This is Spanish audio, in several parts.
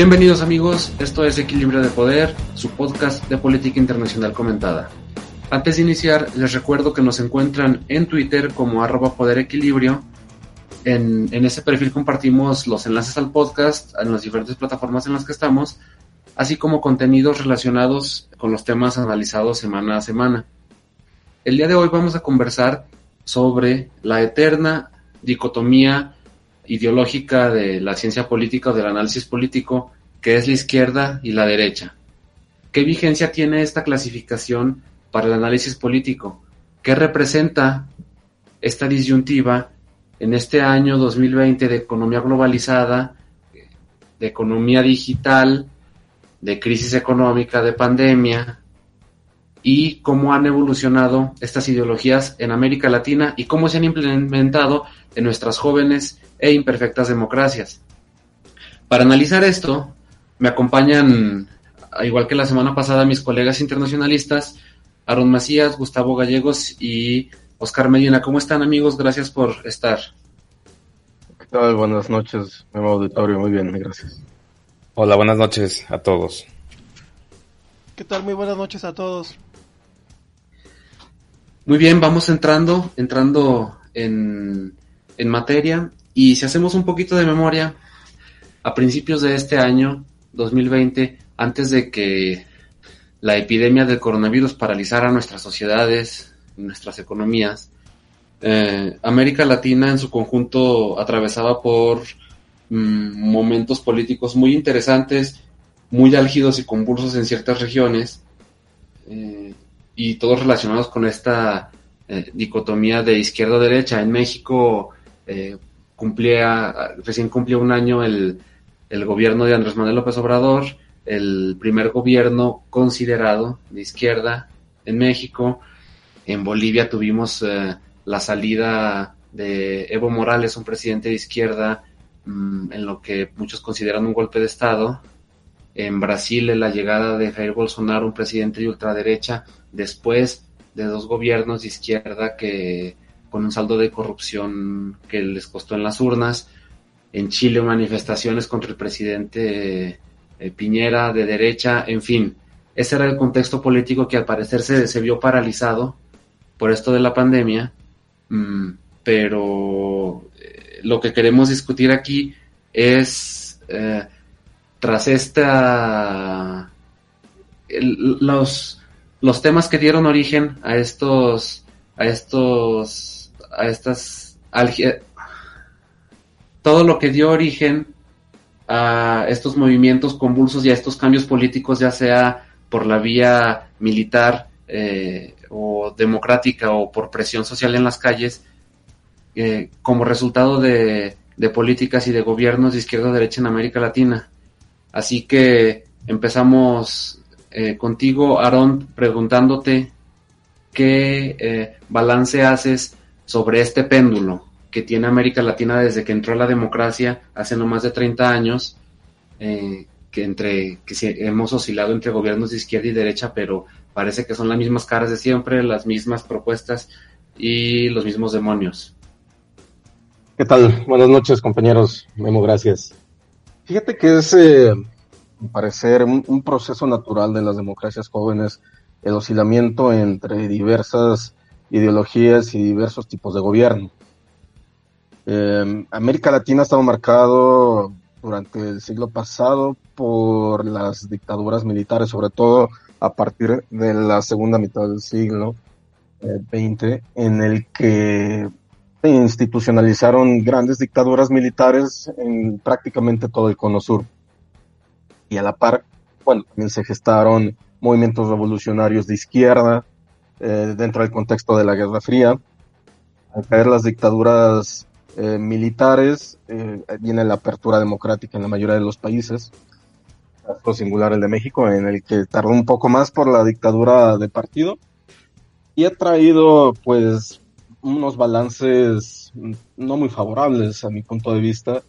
Bienvenidos amigos, esto es Equilibrio de Poder, su podcast de política internacional comentada. Antes de iniciar, les recuerdo que nos encuentran en Twitter como arroba poder equilibrio. En, en ese perfil compartimos los enlaces al podcast en las diferentes plataformas en las que estamos, así como contenidos relacionados con los temas analizados semana a semana. El día de hoy vamos a conversar sobre la eterna dicotomía ideológica de la ciencia política o del análisis político, que es la izquierda y la derecha. ¿Qué vigencia tiene esta clasificación para el análisis político? ¿Qué representa esta disyuntiva en este año 2020 de economía globalizada, de economía digital, de crisis económica, de pandemia, y cómo han evolucionado estas ideologías en América Latina y cómo se han implementado en nuestras jóvenes e imperfectas democracias. Para analizar esto, me acompañan, igual que la semana pasada, mis colegas internacionalistas, Aaron Macías, Gustavo Gallegos y Oscar Medina. ¿Cómo están amigos? Gracias por estar. ¿Qué tal? Buenas noches, nuevo auditorio. Muy bien, gracias. Hola, buenas noches a todos. ¿Qué tal? Muy buenas noches a todos. Muy bien, vamos entrando, entrando en, en materia. Y si hacemos un poquito de memoria, a principios de este año, 2020, antes de que la epidemia del coronavirus paralizara nuestras sociedades, nuestras economías, eh, América Latina en su conjunto atravesaba por mm, momentos políticos muy interesantes, muy álgidos y convulsos en ciertas regiones, eh, y todos relacionados con esta eh, dicotomía de izquierda-derecha. En México cumplía, recién cumplió un año el, el gobierno de Andrés Manuel López Obrador, el primer gobierno considerado de izquierda en México. En Bolivia tuvimos eh, la salida de Evo Morales, un presidente de izquierda, mmm, en lo que muchos consideran un golpe de Estado. En Brasil, la llegada de Jair Bolsonaro, un presidente de ultraderecha, después de dos gobiernos de izquierda que con un saldo de corrupción que les costó en las urnas. En Chile manifestaciones contra el presidente eh, Piñera de derecha, en fin. Ese era el contexto político que al parecer se, se vio paralizado por esto de la pandemia, mm, pero eh, lo que queremos discutir aquí es, eh, tras esta, los, los temas que dieron origen a estos, a estos a estas todo lo que dio origen a estos movimientos convulsos y a estos cambios políticos, ya sea por la vía militar eh, o democrática o por presión social en las calles, eh, como resultado de, políticas y de gobiernos de izquierda o derecha en América Latina. Así que empezamos eh, contigo, Aarón, preguntándote qué balance haces sobre este péndulo que tiene América Latina desde que entró la democracia hace no más de 30 años, eh, que entre que hemos oscilado entre gobiernos de izquierda y derecha, pero parece que son las mismas caras de siempre, las mismas propuestas y los mismos demonios. ¿Qué tal? Buenas noches, compañeros. Memo, gracias. Fíjate que es, eh, parecer, un, un proceso natural de las democracias jóvenes, el oscilamiento entre diversas ideologías y diversos tipos de gobierno. Eh, América Latina ha estado marcado durante el siglo pasado por las dictaduras militares, sobre todo a partir de la segunda mitad del siglo XX, eh, en el que se institucionalizaron grandes dictaduras militares en prácticamente todo el cono sur. Y a la par, bueno, también se gestaron movimientos revolucionarios de izquierda, eh, dentro del contexto de la Guerra Fría. Al caer las dictaduras eh, militares, eh, viene la apertura democrática en la mayoría de los países, caso singular el de México, en el que tardó un poco más por la dictadura de partido y ha traído pues unos balances no muy favorables a mi punto de vista.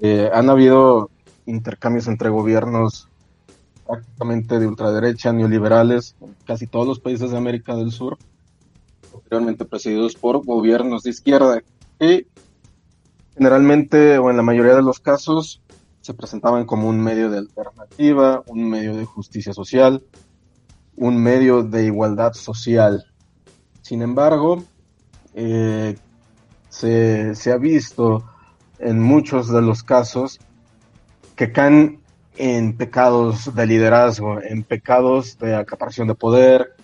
Eh, han habido intercambios entre gobiernos prácticamente de ultraderecha, neoliberales, casi todos los países de América del Sur, posteriormente presididos por gobiernos de izquierda, que generalmente o en la mayoría de los casos se presentaban como un medio de alternativa, un medio de justicia social, un medio de igualdad social. Sin embargo, eh, se, se, ha visto en muchos de los casos que caen en pecados de liderazgo, en pecados de acaparación de poder,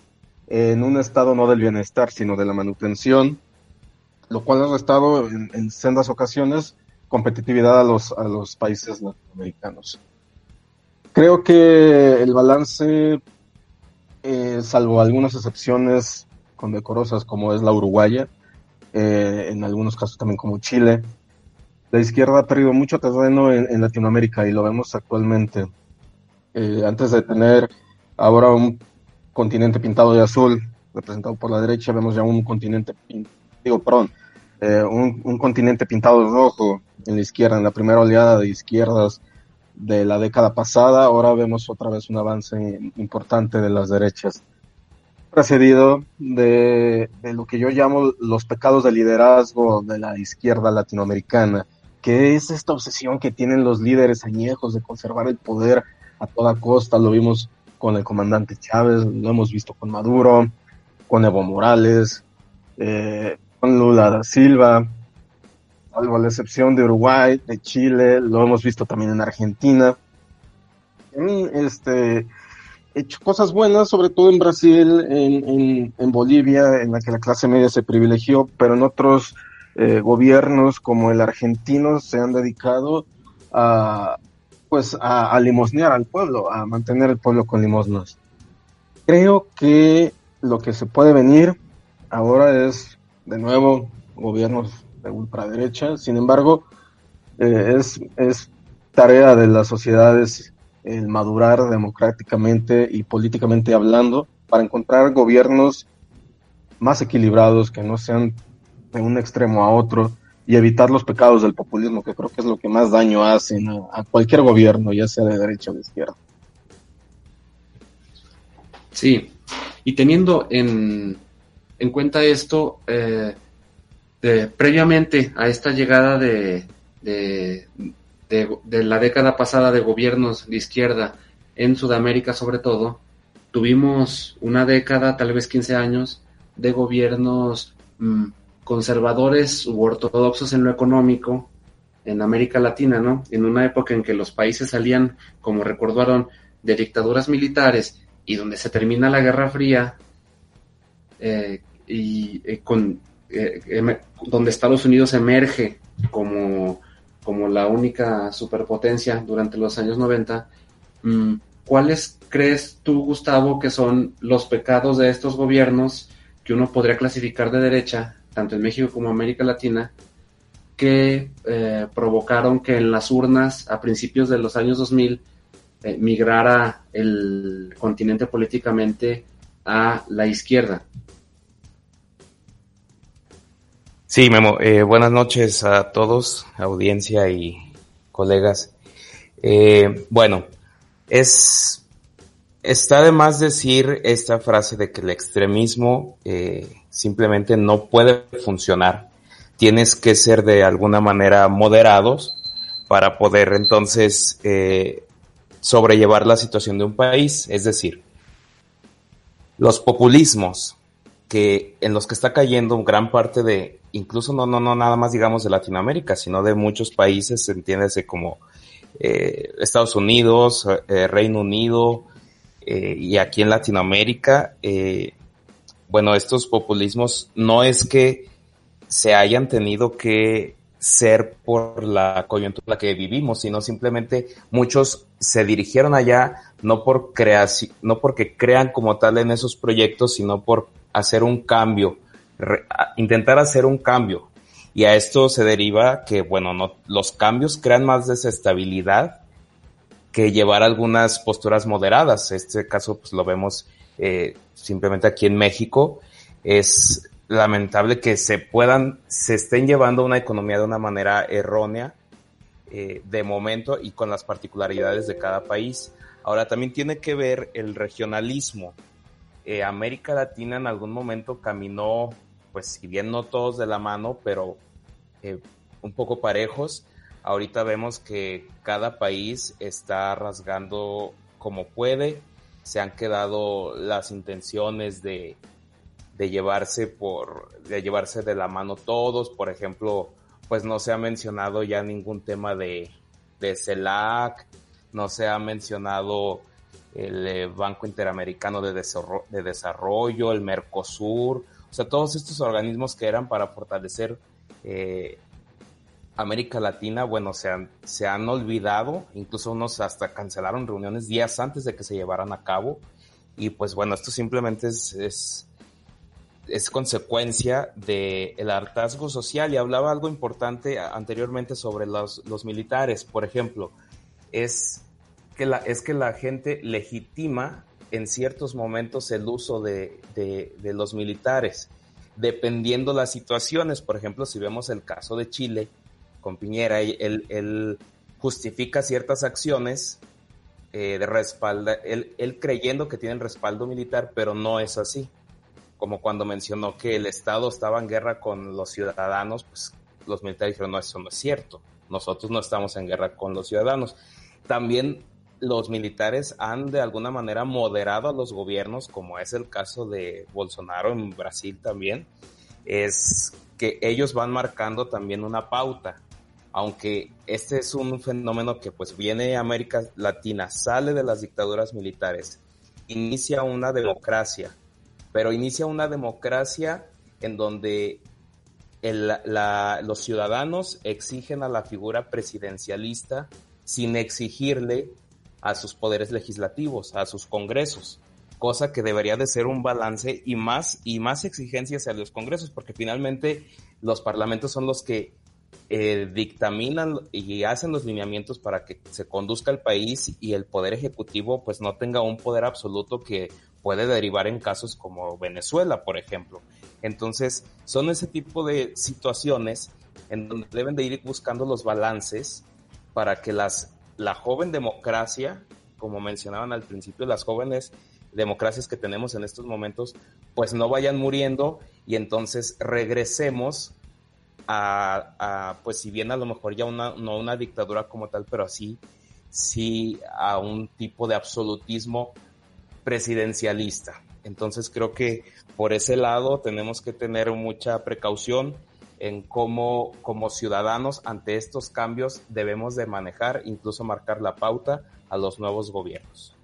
en un estado no del bienestar, sino de la manutención, lo cual ha restado en, en sendas ocasiones competitividad a los, a los países latinoamericanos. Creo que el balance, eh, salvo algunas excepciones condecorosas como es la uruguaya, eh, en algunos casos también como Chile, la izquierda ha perdido mucho terreno en, Latinoamérica y lo vemos actualmente. Eh, antes de tener ahora un continente pintado de azul, representado por la derecha, vemos ya un continente, digo, perdón, eh, un, continente pintado de rojo en la izquierda, en la primera oleada de izquierdas de la década pasada, ahora vemos otra vez un avance importante de las derechas, precedido de lo que yo llamo los pecados de liderazgo de la izquierda latinoamericana, que es esta obsesión que tienen los líderes añejos de conservar el poder a toda costa, lo vimos con el comandante Chávez, lo hemos visto con Maduro, con Evo Morales, eh, con Lula da Silva, salvo la excepción de Uruguay, de Chile, lo hemos visto también en Argentina. Este, hecho cosas buenas, sobre todo en Brasil, en, en, en, Bolivia, en la que la clase media se privilegió, pero en otros eh, gobiernos como el argentino se han dedicado a, pues, a, limosnear al pueblo, a mantener el pueblo con limosnas. Creo que lo que se puede venir ahora es, de nuevo, gobiernos de ultraderecha. Sin embargo, eh, es, es tarea de las sociedades el madurar democráticamente y políticamente hablando para encontrar gobiernos más equilibrados que no sean de un extremo a otro y evitar los pecados del populismo, que creo que es lo que más daño hacen a, cualquier gobierno, ya sea de derecha o de izquierda. Sí, y teniendo en, en cuenta esto, eh, previamente a esta llegada de, de, de, la década pasada de gobiernos de izquierda en Sudamérica sobre todo, tuvimos una década, tal vez 15 años, de gobiernos mmm, conservadores u ortodoxos en lo económico en América Latina, ¿no? En una época en que los países salían, como recordaron, de dictaduras militares y donde se termina la Guerra Fría eh, y eh, con eh, donde Estados Unidos emerge como, como la única superpotencia durante los años 90, mmm, ¿cuáles crees tú, Gustavo, que son los pecados de estos gobiernos que uno podría clasificar de derecha, tanto en México como América Latina, que eh, provocaron que en las urnas a principios de los años 2000 eh, migrara el continente políticamente a la izquierda? Sí, Memo. Eh, buenas noches a todos, audiencia y colegas. Bueno, es está de más decir esta frase de que el extremismo eh, simplemente no puede funcionar. Tienes que ser de alguna manera moderados para poder entonces eh, sobrellevar la situación de un país. Es decir, los populismos que en los que está cayendo gran parte de, incluso no, no, no nada más digamos de Latinoamérica, sino de muchos países, entiéndase como eh, Estados Unidos, eh, Reino Unido eh, y aquí en Latinoamérica, eh, bueno, estos populismos no es que se hayan tenido que ser por la coyuntura que vivimos, sino simplemente muchos se dirigieron allá no por creación, no porque crean como tal en esos proyectos, sino por hacer un cambio, intentar hacer un cambio. Y a esto se deriva que, bueno, no, los cambios crean más desestabilidad que llevar algunas posturas moderadas. Este caso, pues lo vemos eh, simplemente aquí en México. Es lamentable que se puedan, se estén llevando una economía de una manera errónea eh, de momento y con las particularidades de cada país. Ahora también tiene que ver el regionalismo eh, América Latina en algún momento caminó, pues si bien no todos de la mano, pero eh, un poco parejos ahorita vemos que cada país está rasgando como puede, se han quedado las intenciones de, de llevarse por, de llevarse de la mano todos, por ejemplo, pues no se ha mencionado ya ningún tema de, de CELAC, no se ha mencionado el eh, Banco Interamericano de, de Desarrollo, el Mercosur, o sea, todos estos organismos que eran para fortalecer eh, América Latina, bueno, se han, se han olvidado, incluso unos hasta cancelaron reuniones días antes de que se llevaran a cabo. Y pues bueno, esto simplemente es, es, consecuencia del el hartazgo social. Y hablaba algo importante anteriormente sobre los, los militares, por ejemplo, es que la, es que la gente legitima en ciertos momentos el uso de, de, de los militares, dependiendo las situaciones. Por ejemplo, si vemos el caso de Chile, con Piñera, él, él justifica ciertas acciones eh, de respalda, él, él creyendo que tiene el respaldo militar, pero no es así. Como cuando mencionó que el Estado estaba en guerra con los ciudadanos, pues los militares dijeron, no, eso no es cierto. Nosotros no estamos en guerra con los ciudadanos. También los militares han de alguna manera moderado a los gobiernos, como es el caso de Bolsonaro en Brasil también, es que ellos van marcando también una pauta aunque este es un fenómeno que pues viene de América Latina, sale de las dictaduras militares, inicia una democracia, pero inicia una democracia en donde los ciudadanos exigen a la figura presidencialista sin exigirle a sus poderes legislativos, a sus congresos, cosa que debería de ser un balance y más y más exigencias a los congresos, porque finalmente los parlamentos son los que eh, dictaminan y hacen los lineamientos para que se conduzca el país y el poder ejecutivo pues no tenga un poder absoluto que puede derivar en casos como Venezuela, por ejemplo. Entonces, son ese tipo de situaciones en donde deben de ir buscando los balances para que las, la joven democracia, como mencionaban al principio, las jóvenes democracias que tenemos en estos momentos, pues no vayan muriendo y entonces regresemos a, pues si bien a lo mejor ya una, no una dictadura como tal, pero así, sí a un tipo de absolutismo presidencialista. Entonces creo que por ese lado tenemos que tener mucha precaución en cómo como ciudadanos ante estos cambios debemos de manejar, incluso marcar la pauta a los nuevos gobiernos.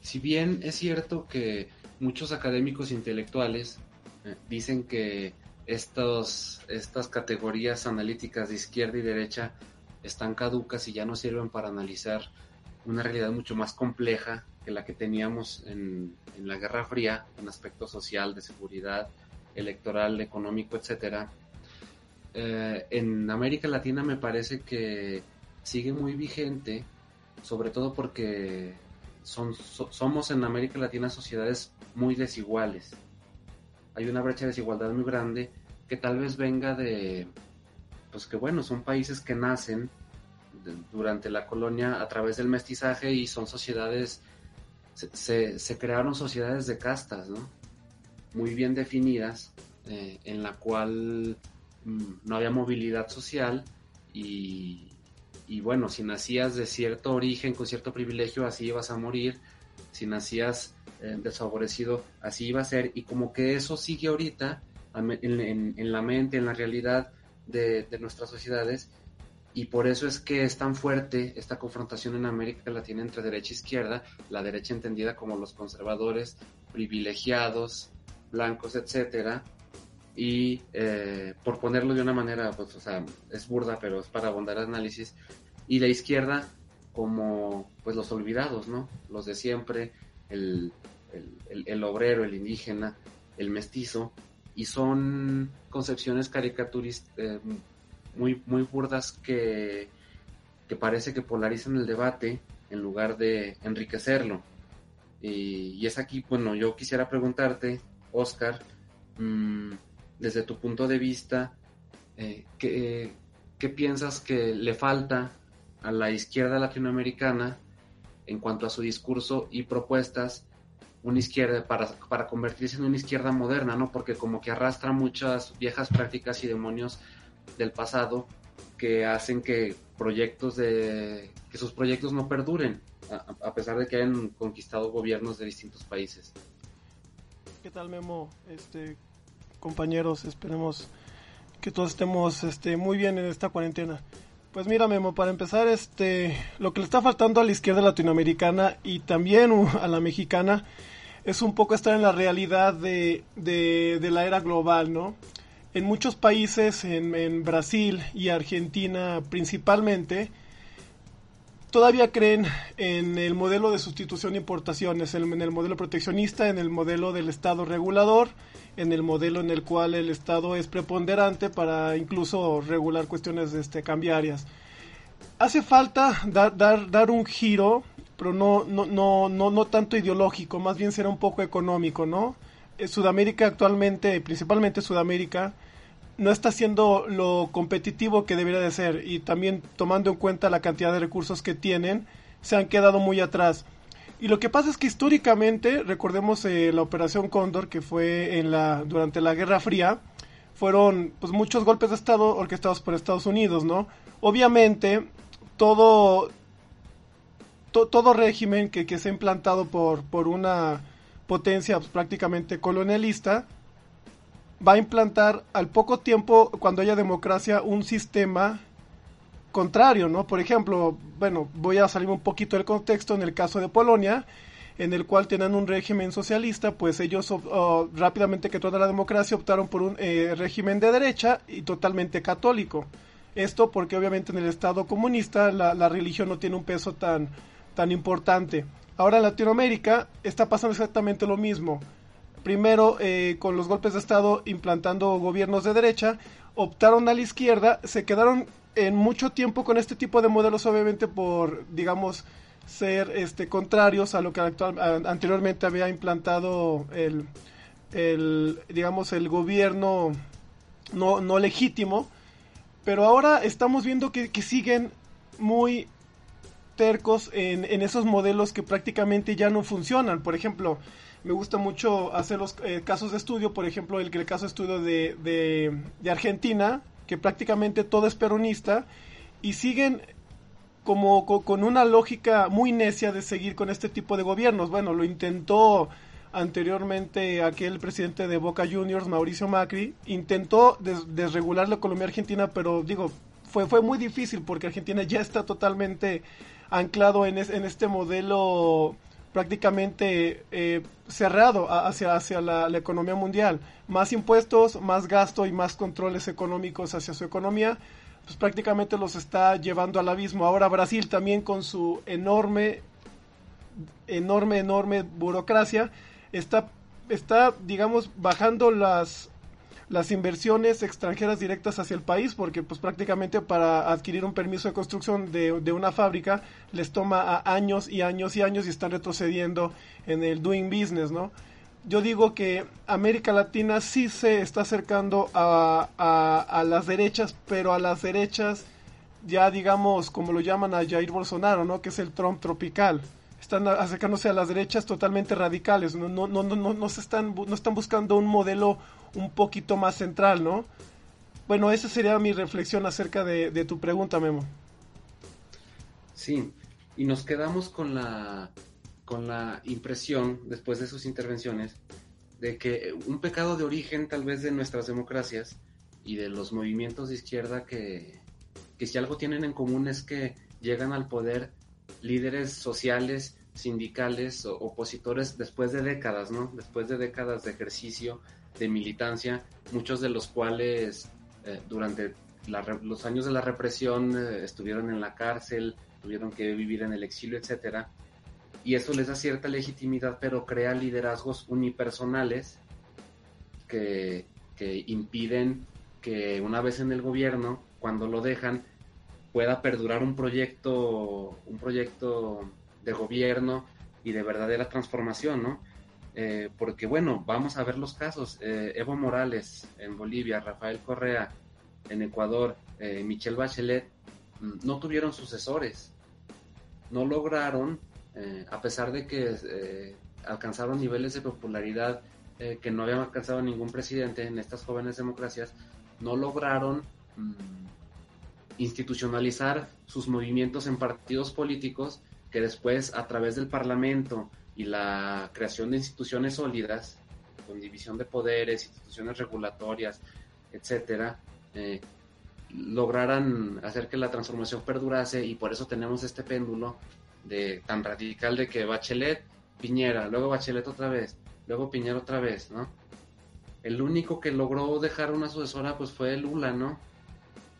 Si bien es cierto que muchos académicos intelectuales eh, dicen que estos, estas categorías analíticas de izquierda y derecha están caducas y ya no sirven para analizar una realidad mucho más compleja que la que teníamos en, la Guerra Fría, en aspecto social, de seguridad, electoral, económico, etcétera. Eh, en América Latina me parece que sigue muy vigente, sobre todo porque son, somos en América Latina sociedades muy desiguales hay una brecha de desigualdad muy grande que tal vez venga de, pues que bueno, son países que nacen durante la colonia a través del mestizaje y son sociedades, se, se, crearon sociedades de castas, ¿no? Muy bien definidas, eh, en la cual mm, no había movilidad social y, y bueno, si nacías de cierto origen, con cierto privilegio, así ibas a morir, si nacías eh, desfavorecido, así iba a ser, y como que eso sigue ahorita en, la mente, en la realidad de, nuestras sociedades, y por eso es que es tan fuerte esta confrontación en América Latina entre derecha e izquierda, la derecha entendida como los conservadores, privilegiados, blancos, etcétera, y eh, por ponerlo de una manera, pues, o sea, es burda, pero es para abundar análisis, y la izquierda como, pues, los olvidados, ¿no? Los de siempre, el, el, obrero, el indígena, el mestizo, y son concepciones caricaturistas eh, muy, muy burdas que, que parece que polarizan el debate en lugar de enriquecerlo. Y, es aquí, bueno, yo quisiera preguntarte, Oscar, mm, desde tu punto de vista, eh, ¿qué, ¿qué piensas que le falta a la izquierda latinoamericana en cuanto a su discurso y propuestas una izquierda para, para convertirse en una izquierda moderna, ¿no? Porque como que arrastra muchas viejas prácticas y demonios del pasado que hacen que proyectos de que sus proyectos no perduren a, pesar de que hayan conquistado gobiernos de distintos países. ¿Qué tal Memo? Este compañeros, esperemos que todos estemos este muy bien en esta cuarentena. Pues mira, Memo, para empezar, este, lo que le está faltando a la izquierda latinoamericana y también a la mexicana es un poco estar en la realidad de, de, la era global, ¿no? En muchos países, en, Brasil y Argentina principalmente, todavía creen en el modelo de sustitución de importaciones, en el modelo proteccionista, en el modelo del Estado regulador, en el modelo en el cual el Estado es preponderante para incluso regular cuestiones este, cambiarias. Hace falta dar, dar, dar un giro pero no, no, no, no, no tanto ideológico, más bien será un poco económico, ¿no? Eh, Sudamérica actualmente, principalmente Sudamérica, no está siendo lo competitivo que debería de ser y también tomando en cuenta la cantidad de recursos que tienen, se han quedado muy atrás. Y lo que pasa es que históricamente, recordemos eh, la operación Cóndor que fue en la durante la Guerra Fría, fueron pues muchos golpes de estado orquestados por Estados Unidos, ¿no? Obviamente todo todo régimen que, que ha implantado por, por una potencia pues, prácticamente colonialista va a implantar al poco tiempo, cuando haya democracia, un sistema contrario, ¿no? Por ejemplo, bueno, voy a salir un poquito del contexto en el caso de Polonia, en el cual tienen un régimen socialista, pues ellos rápidamente que toda la democracia optaron por un eh, régimen de derecha y totalmente católico. Esto porque obviamente en el Estado comunista la, la religión no tiene un peso tan, tan importante. Ahora en Latinoamérica está pasando exactamente lo mismo. Primero, eh, con los golpes de Estado implantando gobiernos de derecha, optaron a la izquierda, se quedaron en mucho tiempo con este tipo de modelos, obviamente por, digamos, ser este, contrarios a lo que anteriormente había implantado el, el, digamos, el gobierno no, no legítimo. Pero ahora estamos viendo que, que siguen muy tercos en, en, esos modelos que prácticamente ya no funcionan. Por ejemplo, me gusta mucho hacer los eh, casos de estudio, por ejemplo, el, el caso de estudio de, de, Argentina, que prácticamente todo es peronista, y siguen como con una lógica muy necia de seguir con este tipo de gobiernos. Bueno, lo intentó anteriormente aquel presidente de Boca Juniors, Mauricio Macri, intentó desregular la economía argentina, pero digo, fue, fue muy difícil porque Argentina ya está totalmente anclado en, en este modelo prácticamente eh, cerrado hacia, hacia la, economía mundial. Más impuestos, más gasto y más controles económicos hacia su economía, pues prácticamente los está llevando al abismo. Ahora Brasil también con su enorme, enorme, enorme burocracia, está, está digamos, bajando las las inversiones extranjeras directas hacia el país, porque pues prácticamente para adquirir un permiso de construcción de, de una fábrica les toma años y años y años y están retrocediendo en el doing business, ¿no? Yo digo que América Latina sí se está acercando a, a, a las derechas, pero a las derechas ya digamos como lo llaman a Jair Bolsonaro, ¿no? Que es el Trump tropical están acercándose a las derechas totalmente radicales, no, no, no, no, no, se están, no están buscando un modelo un poquito más central, ¿no? Bueno, esa sería mi reflexión acerca de, de tu pregunta, Memo. Sí, y nos quedamos con la, con la impresión, después de sus intervenciones, de que un pecado de origen tal vez de nuestras democracias y de los movimientos de izquierda que, que si algo tienen en común es que llegan al poder líderes sociales, sindicales, opositores después de décadas, ¿no? Después de décadas de ejercicio, de militancia, muchos de los cuales eh, durante los años de la represión eh, estuvieron en la cárcel, tuvieron que vivir en el exilio, etcétera. Y eso les da cierta legitimidad, pero crea liderazgos unipersonales que, que impiden que una vez en el gobierno, cuando lo dejan, pueda perdurar un proyecto, un proyecto de gobierno y de verdadera transformación, ¿no? Eh, porque bueno, vamos a ver los casos. Eh, Evo Morales en Bolivia, Rafael Correa en Ecuador, eh, Michelle Bachelet, mm, no tuvieron sucesores. No lograron, a pesar de que alcanzaron niveles de popularidad que no habían alcanzado ningún presidente en estas jóvenes democracias, no lograron mm, institucionalizar sus movimientos en partidos políticos que después a través del Parlamento y la creación de instituciones sólidas, con división de poderes, instituciones regulatorias, etcétera, eh, lograran hacer que la transformación perdurase y por eso tenemos este péndulo de tan radical de que Bachelet, Piñera, luego Bachelet otra vez, luego Piñera otra vez, ¿no? El único que logró dejar una sucesora pues fue Lula, ¿no?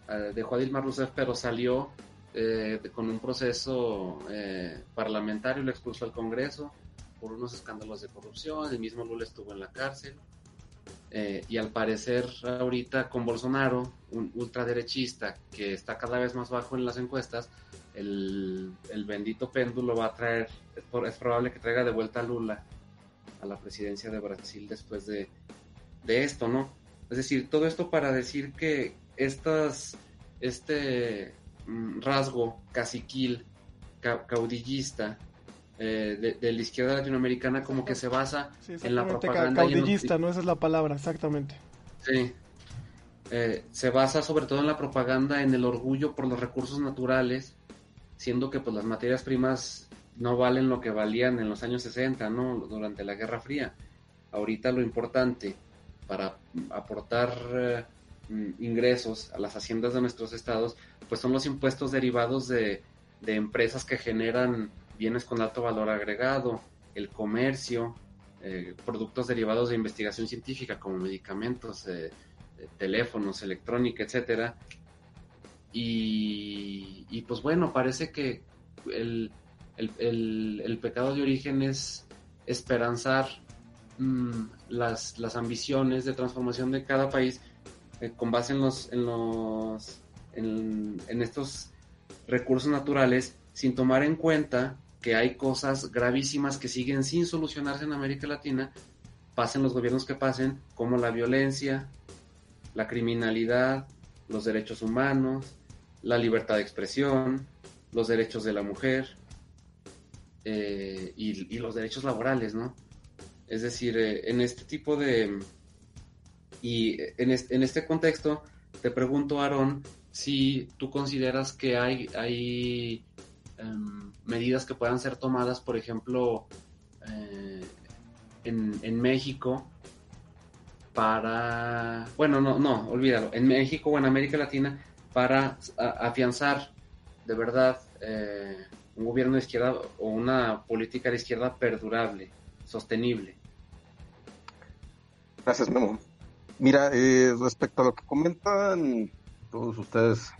Eh, dejó a Dilma Rousseff, pero salió eh, con un proceso eh, parlamentario, lo expulsó al Congreso por unos escándalos de corrupción, el mismo Lula estuvo en la cárcel, y al parecer ahorita con Bolsonaro, un ultraderechista que está cada vez más bajo en las encuestas, el, bendito péndulo va a traer, es, probable que traiga de vuelta a Lula a la presidencia de Brasil después de, de esto, ¿no? Es decir, todo esto para decir que estas, este mm, rasgo caciquil, caudillista, eh, de, la izquierda latinoamericana como que se basa en la propaganda. Caudillista, ¿no? Esa es la palabra, exactamente. Sí. Eh, se basa sobre todo en la propaganda, en el orgullo por los recursos naturales, siendo que pues las materias primas no valen lo que valían en los años 60, ¿no? Durante la Guerra Fría. Ahorita lo importante para aportar eh, ingresos a las haciendas de nuestros estados, pues son los impuestos derivados de, empresas que generan bienes con alto valor agregado, el comercio, eh, productos derivados de investigación científica como medicamentos, eh, teléfonos, electrónica, etcétera. Y, pues bueno, parece que el, el pecado de origen es esperanzar Mm, las, las ambiciones de transformación de cada país eh, con base en los, en los en, estos recursos naturales sin tomar en cuenta que hay cosas gravísimas que siguen sin solucionarse en América Latina, pasen los gobiernos que pasen, como la violencia, la criminalidad, los derechos humanos, la libertad de expresión, los derechos de la mujer eh, y, los derechos laborales, ¿no? Es decir, eh, en este tipo de... Y en este, contexto, te pregunto, Aaron, si tú consideras que hay, hay em, medidas que puedan ser tomadas, por ejemplo, eh, en, México, para, bueno, no, no, olvídalo, en México o en América Latina, para afianzar de verdad eh, un gobierno de izquierda o una política de izquierda perdurable sostenible. Gracias, Memo. Mira, eh, respecto a lo que comentan todos ustedes,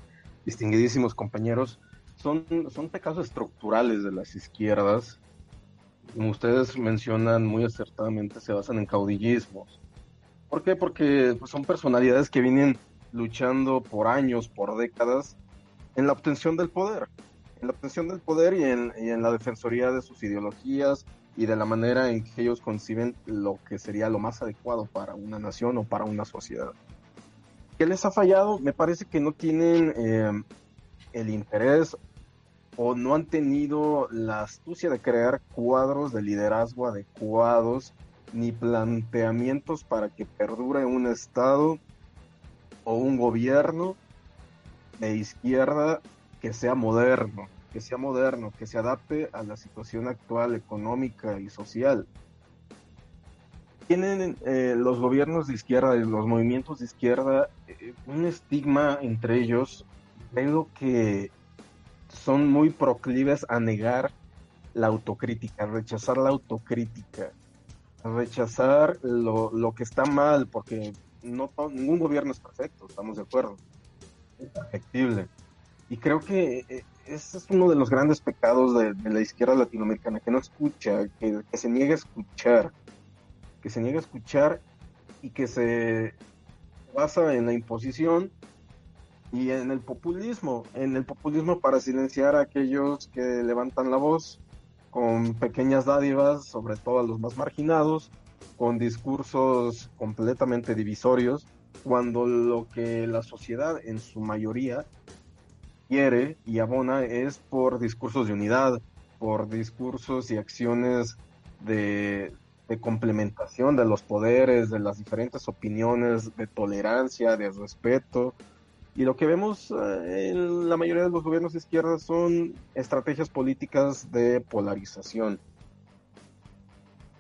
distinguidísimos compañeros, son, son pecados estructurales de las izquierdas. Como ustedes mencionan muy acertadamente, se basan en caudillismos. ¿Por qué? Porque pues, son personalidades que vienen luchando por años, por décadas, en la obtención del poder. En la obtención del poder y en, y en la defensoría de sus ideologías, y de la manera en que ellos conciben lo que sería lo más adecuado para una nación o para una sociedad. ¿Qué les ha fallado? Me parece que no tienen eh, el interés o no han tenido la astucia de crear cuadros de liderazgo adecuados ni planteamientos para que perdure un Estado o un gobierno de izquierda que sea moderno que sea moderno, que se adapte a la situación actual económica y social. Tienen eh, los gobiernos de izquierda los movimientos de izquierda eh, un estigma entre ellos, creo que son muy proclives a negar la autocrítica, a rechazar la autocrítica, a rechazar lo, lo que está mal, porque ningún gobierno es perfecto, estamos de acuerdo, es perfectible. Y creo que eh, ese es uno de los grandes pecados de, la izquierda latinoamericana, que no escucha, que, se niega a escuchar, que se niega a escuchar y que se basa en la imposición y en el populismo, en el populismo para silenciar a aquellos que levantan la voz con pequeñas dádivas, sobre todo a los más marginados, con discursos completamente divisorios, cuando lo que la sociedad en su mayoría quiere y abona es por discursos de unidad, por discursos y acciones de, complementación de los poderes, de las diferentes opiniones, de tolerancia, de respeto, Y lo que vemos eh, en la mayoría de los gobiernos de izquierda son estrategias políticas de polarización.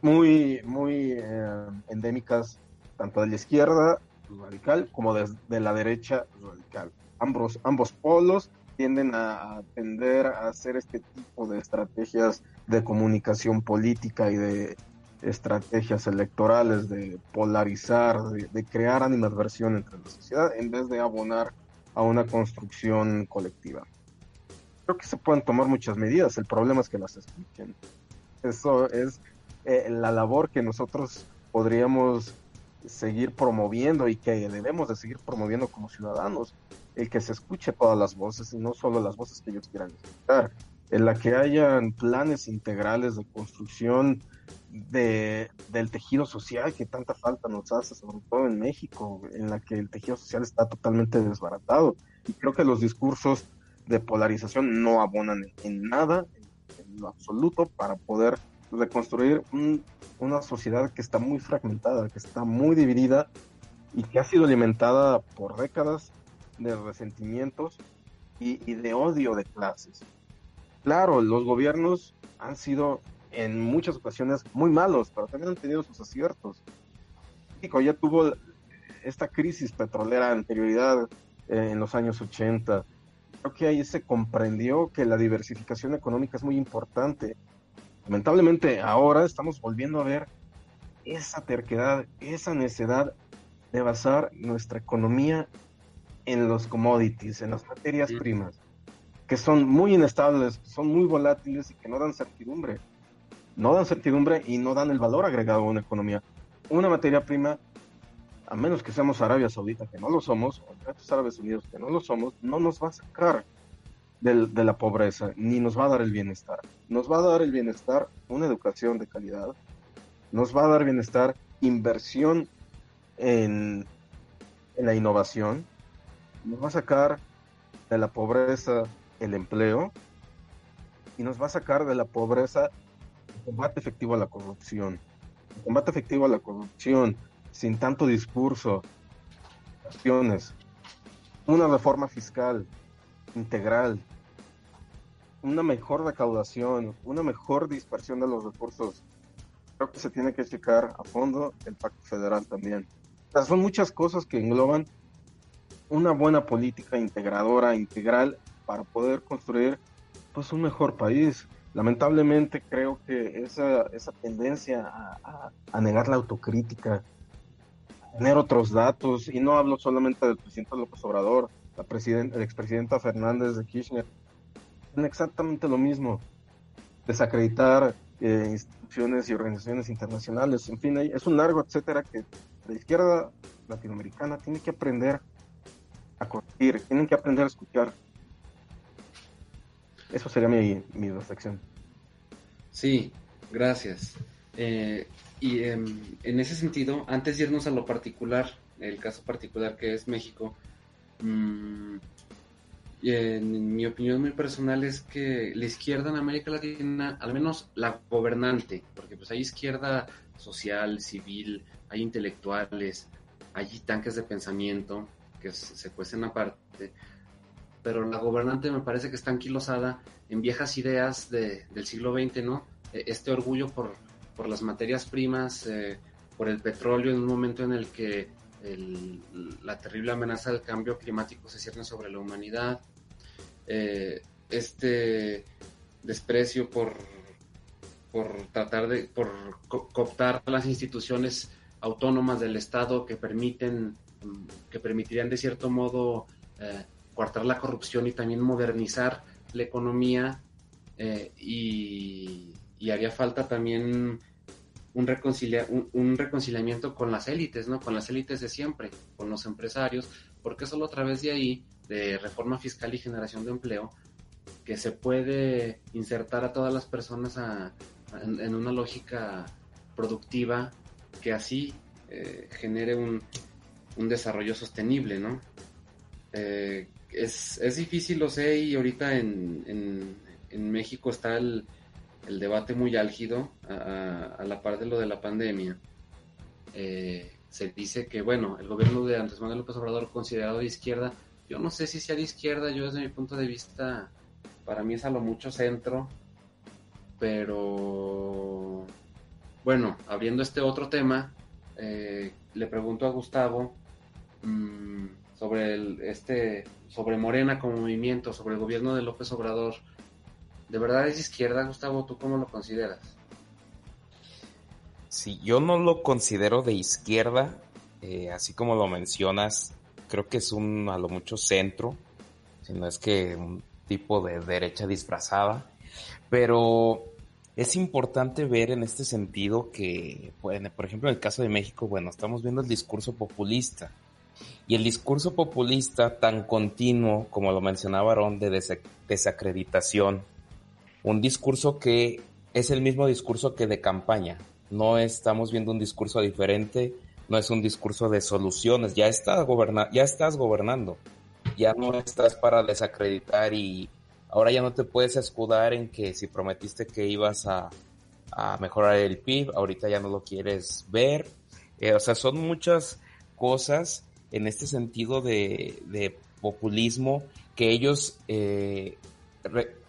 Muy, muy eh, endémicas, tanto de la izquierda radical como de, la derecha radical. Ambos, ambos polos tienden a, tender a hacer este tipo de estrategias de comunicación política y de estrategias electorales, de polarizar, de, crear animadversión entre la sociedad, en vez de abonar a una construcción colectiva. Creo que se pueden tomar muchas medidas, el problema es que las escuchen. Eso es eh, la labor que nosotros podríamos seguir promoviendo y que debemos de seguir promoviendo como ciudadanos, el que se escuche todas las voces y no solo las voces que ellos quieran escuchar, en la que hayan planes integrales de construcción de, del tejido social que tanta falta nos hace, sobre todo en México, en la que el tejido social está totalmente desbaratado. Y creo que los discursos de polarización no abonan en, nada, en, lo absoluto, para poder reconstruir una sociedad que está muy fragmentada, que está muy dividida y que ha sido alimentada por décadas de resentimientos y de odio de clases. Claro, los gobiernos han sido en muchas ocasiones muy malos, pero también han tenido sus aciertos. México ya tuvo esta crisis petrolera anterioridad eh, en los años 80. Creo que ahí se comprendió que la diversificación económica es muy importante. Lamentablemente ahora estamos volviendo a ver esa terquedad, esa necesidad de basar nuestra economía en los commodities, en las materias primas, que son muy inestables, son muy volátiles y que no dan certidumbre no dan certidumbre y no dan el valor agregado a una economía. Una materia prima, a menos que seamos Arabia Saudita, que no lo somos, o Emiratos Árabes Unidos, que no lo somos, no nos va a sacar de la pobreza, ni nos va a dar el bienestar. Nos va a dar el bienestar una educación de calidad, nos va a dar bienestar inversión en, en la innovación, nos va a sacar de la pobreza el empleo y nos va a sacar de la pobreza combate efectivo a la corrupción. combate efectivo a la corrupción, sin tanto discurso, acciones, una reforma fiscal integral, una mejor recaudación, una mejor dispersión de los recursos. Creo que se tiene que checar a fondo el pacto federal también. son muchas cosas que engloban una buena política integradora, integral, para poder construir pues un mejor país. Lamentablemente creo que esa, esa tendencia a, negar la autocrítica, a tener otros datos, y no hablo solamente del presidente López Obrador, la presidenta, expresidenta Fernández de Kirchner, exactamente lo mismo, desacreditar eh, instituciones y organizaciones internacionales, en fin, es un largo etcétera que la izquierda latinoamericana tiene que aprender a corregir, tienen que aprender a escuchar eso sería mi, mi reflexión. Sí, gracias. Eh, y em, en ese sentido, antes de irnos a lo particular, el caso particular que es México, mm, en mi opinión muy personal es que la izquierda en América Latina, al menos la gobernante, porque pues hay izquierda social, civil, hay intelectuales, hay tanques de pensamiento que se cuecen aparte, pero la gobernante me parece que está anquilosada en viejas ideas de, del siglo XX, ¿no? E, este orgullo por, por las materias primas, eh, por el petróleo en un momento en el que la terrible amenaza del cambio climático se cierne sobre la humanidad, eh, este desprecio por, por tratar de, por cooptar las instituciones autónomas del Estado que permiten, que permitirían de cierto modo eh, coartar la corrupción y también modernizar la economía eh, y, haría falta también un, reconcilia, un, reconciliamiento con las élites, ¿no? Con las élites de siempre, con los empresarios, porque solo a través de ahí, de reforma fiscal y generación de empleo, que se puede insertar a todas las personas en, una lógica productiva que así eh, genere un, un desarrollo sostenible, ¿no? Eh, es, es difícil, lo sé, y ahorita en, en, México está el, debate muy álgido a, la par de lo de la pandemia. Eh, se dice que, bueno, el gobierno de Andrés Manuel López Obrador, considerado de izquierda, yo no sé si sea de izquierda, yo desde mi punto de vista, para mí es a lo mucho centro, pero bueno, abriendo este otro tema, eh, le pregunto a Gustavo mmm, sobre el, este, sobre Morena como movimiento, sobre el gobierno de López Obrador. ¿De verdad es izquierda, Gustavo? ¿Tú cómo lo consideras? Si yo no lo considero de izquierda, eh, así como lo mencionas, creo que es un a lo mucho centro, si no es que un tipo de derecha disfrazada, pero es importante ver en este sentido que, por ejemplo, en el caso de México, bueno, estamos viendo el discurso populista. Y el discurso populista tan continuo, como lo mencionaba Aaron, de desacreditación, un discurso que es el mismo discurso que de campaña. No estamos viendo un discurso diferente, no es un discurso de soluciones, ya estás, ya estás gobernando, ya no estás para desacreditar y ahora ya no te puedes escudar en que si prometiste que ibas a, a mejorar el PIB, ahorita ya no lo quieres ver. Eh, o sea, son muchas cosas en este sentido de, de populismo que ellos eh,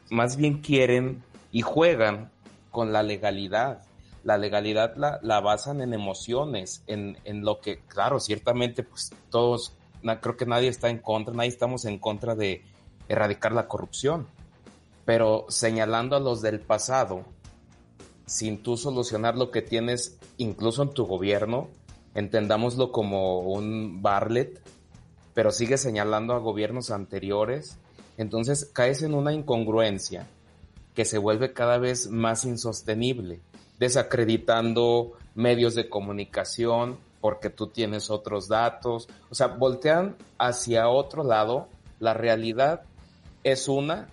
más bien quieren y juegan con la legalidad. La legalidad la, la basan en emociones, en, en, lo que, claro, ciertamente, pues todos, creo que nadie está en contra, nadie estamos en contra de erradicar la corrupción, pero señalando a los del pasado, sin tú solucionar lo que tienes incluso en tu gobierno, entendámoslo como un Barlet, pero sigue señalando a gobiernos anteriores, entonces caes en una incongruencia que se vuelve cada vez más insostenible desacreditando medios de comunicación porque tú tienes otros datos. O sea, voltean hacia otro lado. La realidad es una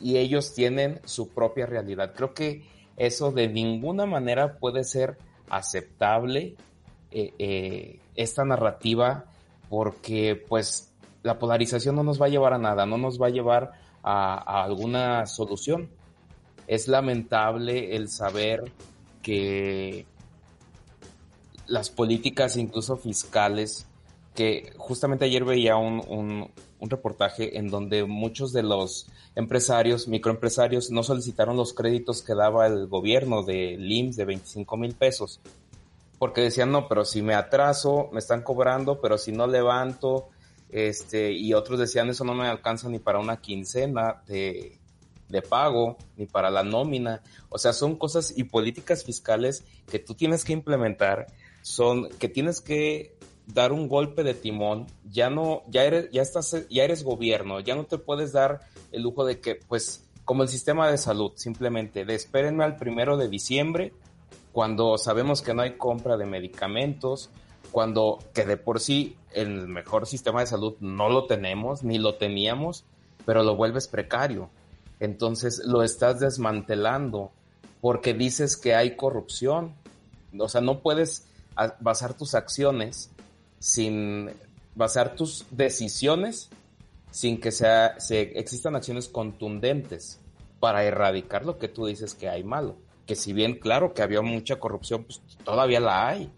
y ellos tienen su propia realidad. Creo que eso de ninguna manera puede ser aceptable, eh, eh, esta narrativa, porque pues la polarización no nos va a llevar a nada, no nos va a llevar a, alguna solución. Es lamentable el saber que las políticas incluso fiscales, que justamente ayer veía un, un, reportaje en donde muchos de los empresarios, microempresarios, no solicitaron los créditos que daba el gobierno de LIMS de 25 mil pesos, porque decían, no, pero si me atraso, me están cobrando, pero si no levanto, este, y otros decían, eso no me alcanza ni para una quincena de, de pago, ni para la nómina. O sea, son cosas y políticas fiscales que tú tienes que implementar, son que tienes que dar un golpe de timón, ya no, ya eres, ya estás, ya eres gobierno, ya no te puedes dar el lujo de que, pues, como el sistema de salud, simplemente de espérenme al primero de diciembre, cuando sabemos que no hay compra de medicamentos, cuando que de por sí el mejor sistema de salud no lo tenemos, ni lo teníamos, pero lo vuelves precario entonces lo estás desmantelando porque dices que hay corrupción. O sea, no puedes basar tus acciones sin basar tus decisiones sin que sea, se, existan acciones contundentes para erradicar lo que tú dices que hay malo. Que si bien, claro, que había mucha corrupción, pues todavía la hay.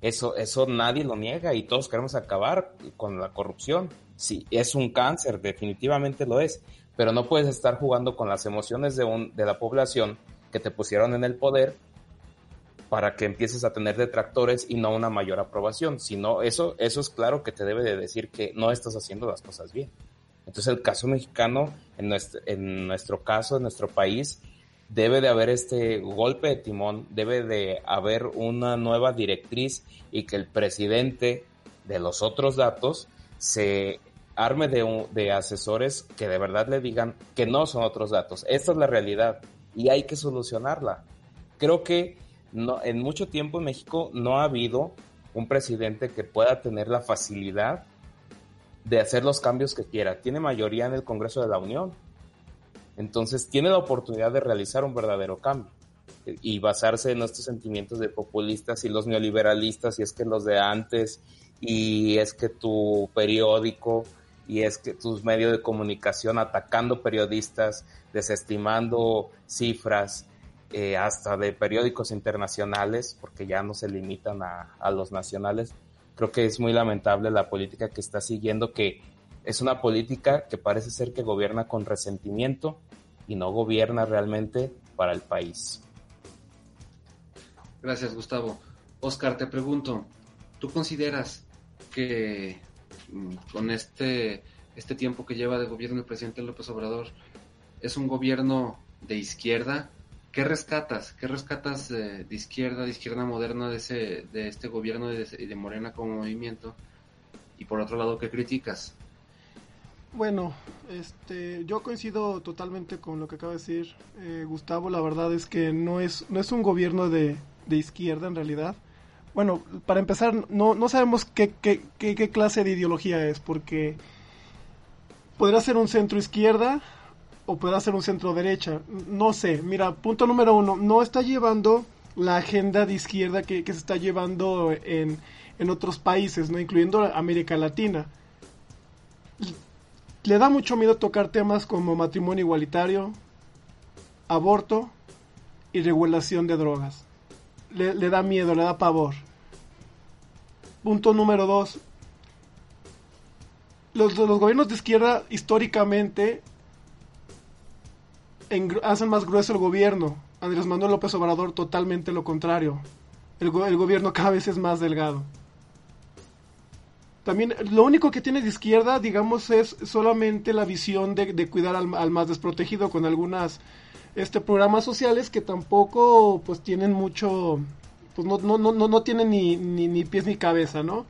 Eso, eso nadie lo niega y todos queremos acabar con la corrupción. Sí, es un cáncer, definitivamente lo es pero no puedes estar jugando con las emociones de, un, de la población que te pusieron en el poder para que empieces a tener detractores y no una mayor aprobación. Sino eso, eso es claro que te debe de decir que no estás haciendo las cosas bien. Entonces el caso mexicano, en nuestro, en nuestro caso, en nuestro país, debe de haber este golpe de timón, debe de haber una nueva directriz y que el presidente de los otros datos se arme de, asesores que de verdad le digan que no son otros datos. Esta es la realidad y hay que solucionarla. Creo que no, en mucho tiempo en México no ha habido un presidente que pueda tener la facilidad de hacer los cambios que quiera. Tiene mayoría en el Congreso de la Unión. Entonces tiene la oportunidad de realizar un verdadero cambio y basarse en estos sentimientos de populistas y los neoliberalistas y es que los de antes y es que tu periódico y es que tus medios de comunicación atacando periodistas, desestimando cifras, eh, hasta de periódicos internacionales, porque ya no se limitan a, a, los nacionales. Creo que es muy lamentable la política que está siguiendo, que es una política que parece ser que gobierna con resentimiento y no gobierna realmente para el país. Gracias, Gustavo. Oscar, te pregunto, ¿tú consideras que mm, con este, este tiempo que lleva de gobierno el presidente López Obrador es un gobierno de izquierda? ¿Qué rescatas? ¿Qué rescatas de, izquierda, de izquierda moderna de, ese, de este gobierno y de, de Morena como movimiento? Y por otro lado, ¿qué criticas? Bueno, este, yo coincido totalmente con lo que acaba de decir eh, Gustavo. La verdad es que no es, no es un gobierno de, de izquierda en realidad. Bueno, para empezar, no, no sabemos qué, qué, qué, clase de ideología es, porque podrá ser un centro izquierda o podrá ser un centro derecha. No sé, mira, punto número uno, no está llevando la agenda de izquierda que, que se está llevando en, en otros países, no incluyendo América Latina le da mucho miedo tocar temas como matrimonio igualitario, aborto y regulación de drogas. Le, da miedo, le da pavor. Punto número dos. Los, los gobiernos de izquierda históricamente hacen más grueso el gobierno. Andrés Manuel López Obrador totalmente lo contrario. El, el gobierno cada vez es más delgado. También lo único que tiene de izquierda, digamos, es solamente la visión de, cuidar al, más desprotegido con algunas este programas sociales que tampoco pues tienen mucho pues no, no, no, no tienen ni, ni, ni, pies ni cabeza, ¿no?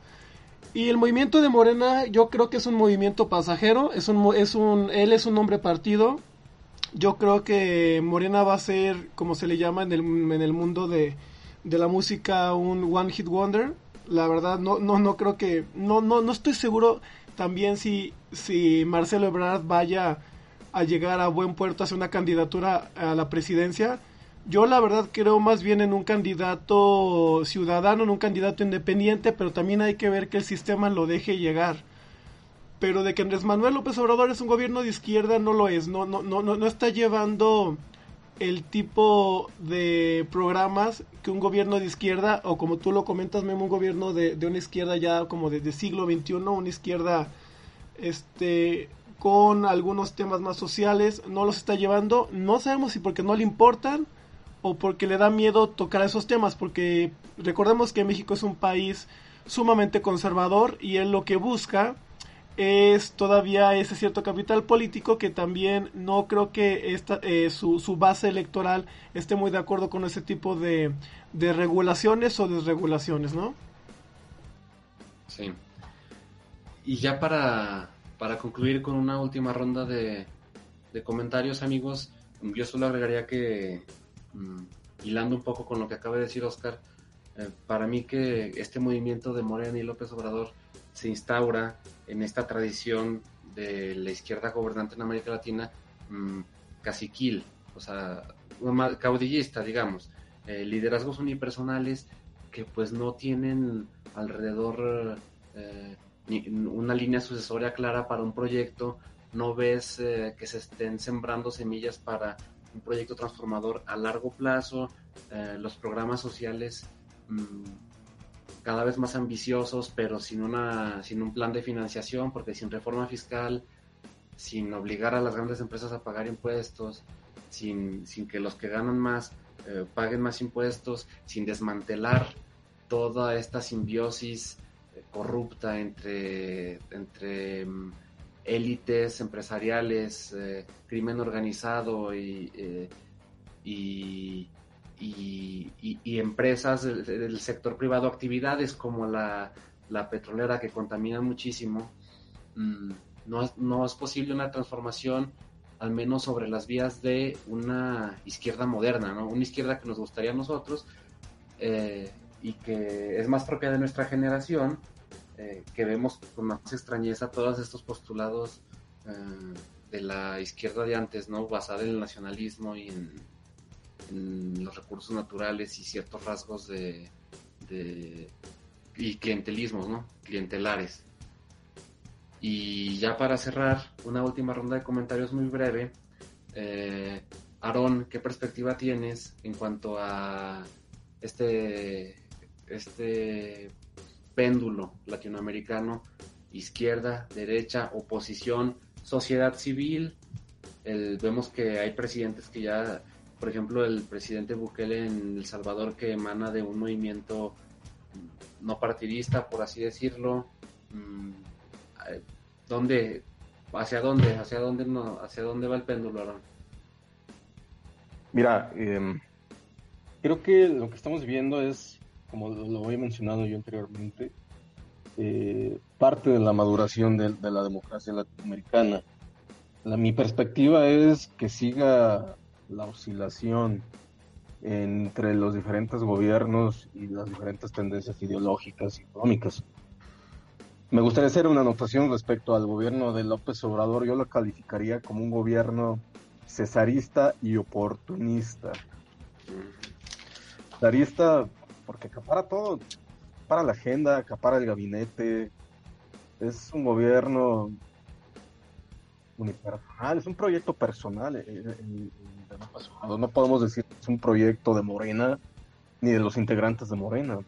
Y el movimiento de Morena yo creo que es un movimiento pasajero, es un, es un, él es un hombre partido. Yo creo que Morena va a ser, como se le llama en el, en el mundo de, de la música, un one hit wonder la verdad no no no creo que no no no estoy seguro también si si Marcelo Ebrard vaya a llegar a buen puerto hacia una candidatura a la presidencia. Yo la verdad creo más bien en un candidato ciudadano, en un candidato independiente, pero también hay que ver que el sistema lo deje llegar. Pero de que Andrés Manuel López Obrador es un gobierno de izquierda no lo es, no no no no, no está llevando el tipo de programas que un gobierno de izquierda, o como tú lo comentas, un gobierno de, una izquierda ya como de, siglo XXI, una izquierda este con algunos temas más sociales, no los está llevando. No sabemos si porque no le importan o porque le da miedo tocar esos temas, porque recordemos que México es un país sumamente conservador y él lo que busca es todavía ese cierto capital político que también no creo que esta, eh, su, su, base electoral esté muy de acuerdo con ese tipo de, de regulaciones o desregulaciones, ¿no? Sí. Y ya para, para concluir con una última ronda de, de comentarios, amigos, yo solo agregaría que, mm, hilando un poco con lo que acaba de decir Oscar, eh, para mí que este movimiento de Morena y López Obrador se instaura en esta tradición de la izquierda gobernante en América Latina mmm, caciquil, o sea, caudillista, digamos, eh, liderazgos unipersonales que pues no tienen alrededor eh, una línea sucesoria clara para un proyecto, no ves eh, que se estén sembrando semillas para un proyecto transformador a largo plazo, los programas sociales mmm, cada vez más ambiciosos, pero sin, una, sin un plan de financiación, porque sin reforma fiscal, sin obligar a las grandes empresas a pagar impuestos, sin, sin que los que ganan más eh, paguen más impuestos, sin desmantelar toda esta simbiosis eh, corrupta entre, entre mm, élites empresariales, eh, crimen organizado y, y y, empresas del, sector privado, actividades como la, petrolera que contamina muchísimo, mm, no, no, es posible una transformación al menos sobre las vías de una izquierda moderna, ¿no? una izquierda que nos gustaría a nosotros eh, y que es más propia de nuestra generación, eh, que vemos con más extrañeza todos estos postulados eh, de la izquierda de antes, ¿no? basada en el nacionalismo y en los recursos naturales y ciertos rasgos de, y clientelismos, ¿no? Clientelares. Y ya para cerrar, una última ronda de comentarios muy breve. Eh, Aarón, ¿qué perspectiva tienes en cuanto a este, este péndulo latinoamericano izquierda, derecha, oposición, sociedad civil. vemos que hay presidentes que ya, por ejemplo, el presidente Bukele en El Salvador que emana de un movimiento no partidista, por así decirlo. Mm, eh, ¿Dónde, hacia dónde, hacia dónde no, hacia dónde va el péndulo, Aaron? Mira, em, creo que lo que estamos viendo es, como lo he mencionado yo anteriormente, eh, parte de la maduración de, la democracia latinoamericana. La, mi perspectiva es que siga la oscilación entre los diferentes gobiernos y las diferentes tendencias ideológicas y económicas. Me gustaría hacer una anotación respecto al gobierno de López Obrador. Yo lo calificaría como un gobierno cesarista y oportunista. Cesarista porque acapara todo, para la agenda, acapara el gabinete. Es un gobierno unipersonal, es un proyecto personal. Eh, eh, no podemos decir que es un proyecto de Morena ni de los integrantes de Morena.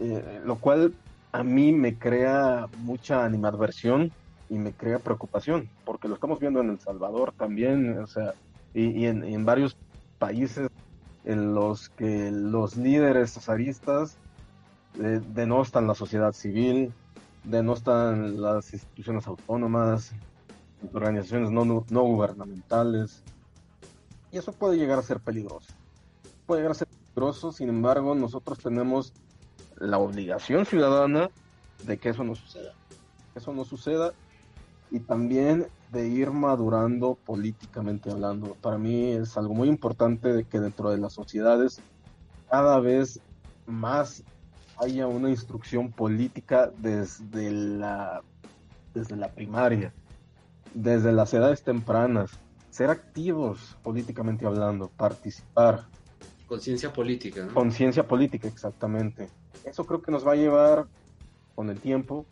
Eh, lo cual a mí me crea mucha animadversión y me crea preocupación, porque lo estamos viendo en El Salvador también, o sea, y, en, varios países en los que los líderes zaristas eh, denostan la sociedad civil, denostan las instituciones autónomas, organizaciones no, no gubernamentales, y eso puede llegar a ser peligroso. Puede llegar a ser peligroso, sin embargo, nosotros tenemos la obligación ciudadana de que eso no suceda. Que eso no suceda y también de ir madurando políticamente hablando. Para mí es algo muy importante de que dentro de las sociedades cada vez más haya una instrucción política desde la desde la primaria, desde las edades tempranas, ser activos políticamente hablando, participar. Conciencia política. Conciencia política, exactamente. Eso creo que nos va a llevar con el tiempo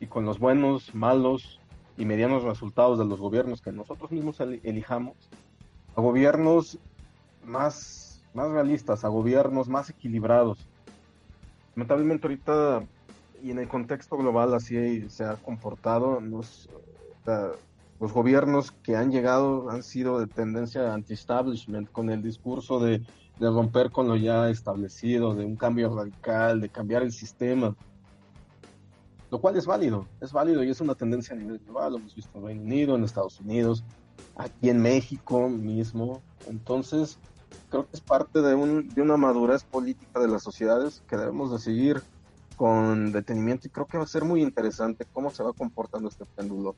y con los buenos, malos y medianos resultados de los gobiernos que nosotros mismos elijamos, a gobiernos más, más realistas, a gobiernos más equilibrados. Lamentablemente ahorita y en el contexto global así se ha comportado, los, los gobiernos que han llegado han sido de tendencia anti-establishment, con el discurso de de romper con lo ya establecido, de un cambio radical, de cambiar el sistema. Lo cual es válido, es válido y es una tendencia a nivel global, lo hemos visto en Reino Unido, en Estados Unidos, aquí en México mismo. Entonces, creo que es parte de, un, de una madurez política de las sociedades que debemos de seguir con detenimiento y creo que va a ser muy interesante cómo se va comportando este péndulo.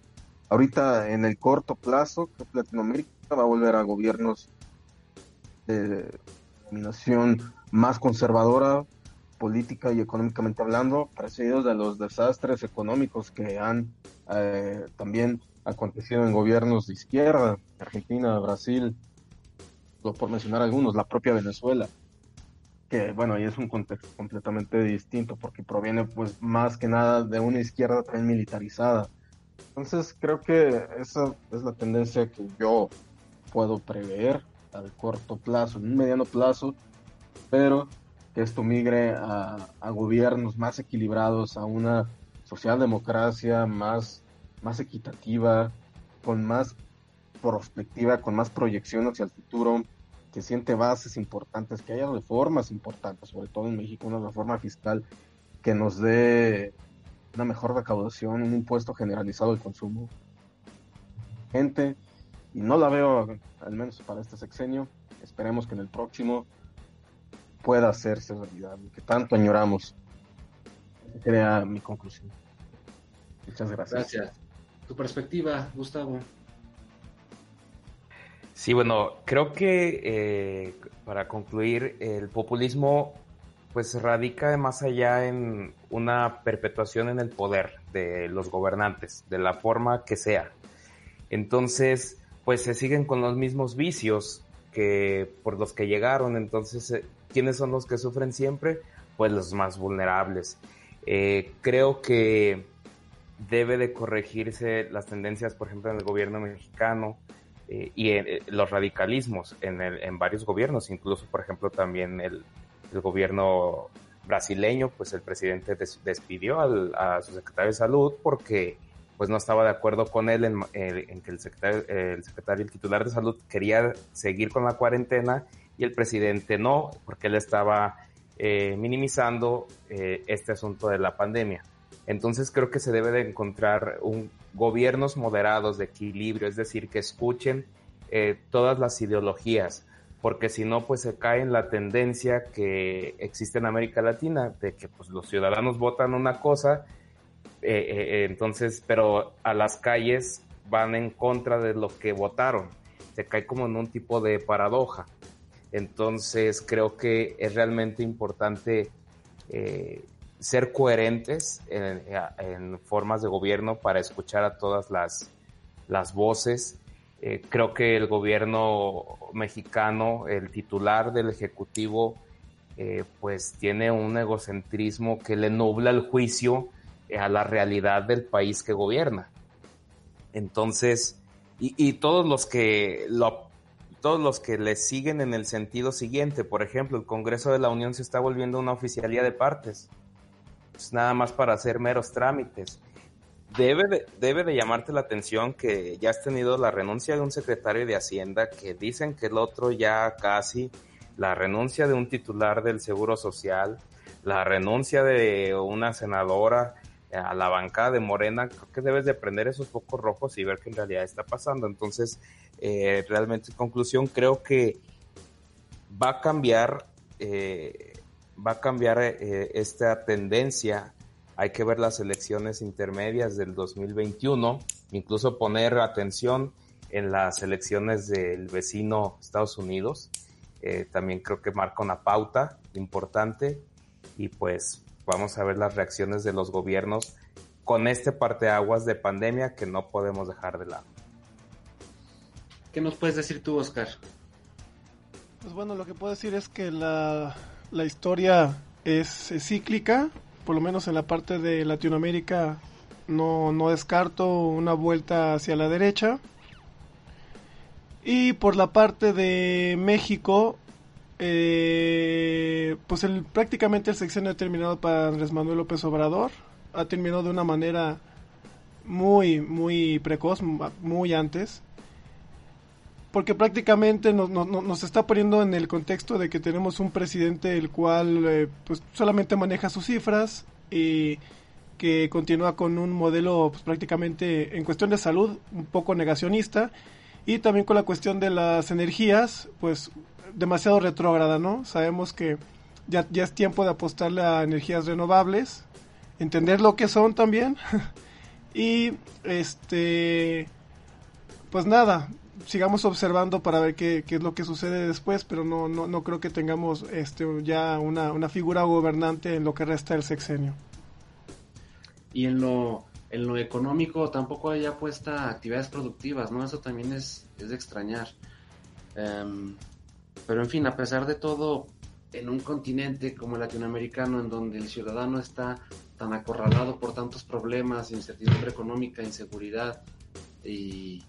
Ahorita en el corto plazo, que Latinoamérica va a volver a gobiernos de más conservadora, política y económicamente hablando, parecidos de los desastres económicos que han eh, también acontecido en gobiernos de izquierda, Argentina, Brasil, por mencionar algunos, la propia Venezuela, que bueno, ahí es un contexto completamente distinto porque proviene pues más que nada de una izquierda también militarizada. Entonces creo que esa es la tendencia que yo puedo prever al corto plazo, en un mediano plazo, pero que esto migre a, gobiernos más equilibrados, a una socialdemocracia más, más equitativa, con más perspectiva, con más proyección hacia el futuro, que siente bases importantes, que haya reformas importantes, sobre todo en México, una reforma fiscal que nos dé una mejor recaudación, un impuesto generalizado al consumo. Gente, y no la veo, al menos para este sexenio. Esperemos que en el próximo pueda hacerse realidad, que tanto añoramos. Sería mi conclusión. Muchas gracias. Gracias. Tu perspectiva, Gustavo. Sí, bueno, creo que eh, para concluir, el populismo pues radica más allá en una perpetuación en el poder de los gobernantes, de la forma que sea. Entonces, pues se siguen con los mismos vicios que por los que llegaron. Entonces, eh, ¿quiénes son los que sufren siempre? Pues los más vulnerables. Eh, creo que debe de corregirse las tendencias, por ejemplo, en el gobierno mexicano eh, y en, los radicalismos en, el, en varios gobiernos, incluso, por ejemplo, también el, el gobierno brasileño, pues el presidente despidió al, a su secretario de salud porque pues no estaba de acuerdo con él en, que el secretario, el secretario, titular de salud quería seguir con la cuarentena y el presidente no, porque él estaba eh, minimizando eh, este asunto de la pandemia. Entonces creo que se debe de encontrar un, gobiernos moderados de equilibrio, es decir, que escuchen eh, todas las ideologías, porque si no, pues se cae en la tendencia que existe en América Latina, de que pues los ciudadanos votan una cosa, entonces, pero a las calles van en contra de lo que votaron. Se cae como en un tipo de paradoja. Entonces creo que es realmente importante eh, ser coherentes en, formas de gobierno para escuchar a todas las, las voces. Eh, creo que el gobierno mexicano, el titular del Ejecutivo, eh, pues tiene un egocentrismo que le nubla el juicio a la realidad del país que gobierna. Entonces, y, todos los que lo todos los que le siguen en el sentido siguiente. Por ejemplo, el Congreso de la Unión se está volviendo una oficialía de partes. Es nada más para hacer meros trámites. Debe de, debe de llamarte la atención que ya has tenido la renuncia de un secretario de Hacienda, que dicen que el otro ya casi, la renuncia de un titular del Seguro Social, la renuncia de una senadora a la bancada de Morena, creo que debes de prender esos focos rojos y ver qué en realidad está pasando. Entonces, eh, realmente, en conclusión, creo que va a cambiar, eh, va a cambiar eh, esta tendencia. Hay que ver las elecciones intermedias del 2021, incluso poner atención en las elecciones del vecino Estados Unidos. también creo que marca una pauta importante y pues vamos a ver las reacciones de los gobiernos con este parteaguas de pandemia que no podemos dejar de lado. ¿Qué nos puedes decir tú, Oscar? Pues bueno, lo que puedo decir es que la, la historia es, cíclica, por lo menos en la parte de Latinoamérica no, no descarto una vuelta hacia la derecha. Y por la parte de México, eh, pues el, prácticamente el sexenio ha terminado para Andrés Manuel López Obrador. Ha terminado de una manera muy, muy precoz, muy antes. Porque prácticamente nos, nos, está poniendo en el contexto de que tenemos un presidente el cual eh, pues solamente maneja sus cifras y que continúa con un modelo pues, prácticamente en cuestión de salud un poco negacionista y también con la cuestión de las energías pues demasiado retrógrada, ¿no? Sabemos que ya, ya es tiempo de apostarle a energías renovables, entender lo que son también. y este pues nada, sigamos observando para ver qué, qué, es lo que sucede después, pero no, no, no creo que tengamos este ya una, una figura gobernante en lo que resta del sexenio. Y en lo, en lo económico tampoco hay apuesta a actividades productivas, ¿no? Eso también es, es de extrañar. Um, pero en fin, a pesar de todo, en un continente como el latinoamericano, en donde el ciudadano está tan acorralado por tantos problemas, incertidumbre económica, inseguridad y,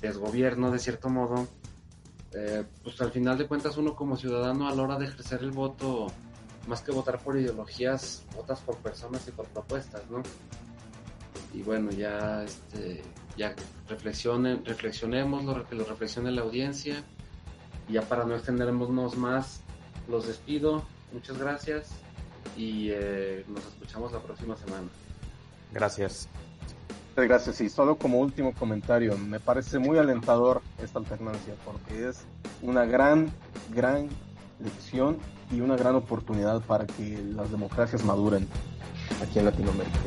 desgobierno, de cierto modo, eh, pues al final de cuentas uno como ciudadano a la hora de ejercer el voto, más que votar por ideologías, votas por personas y por propuestas, ¿no? Y bueno, ya, este, ya reflexionen, reflexionemos, lo que lo reflexione la audiencia ya para no extendernos más, los despido. Muchas gracias y eh, nos escuchamos la próxima semana. Gracias. Gracias. Y solo como último comentario, me parece muy alentador esta alternancia porque es una gran, gran lección y una gran oportunidad para que las democracias maduren aquí en Latinoamérica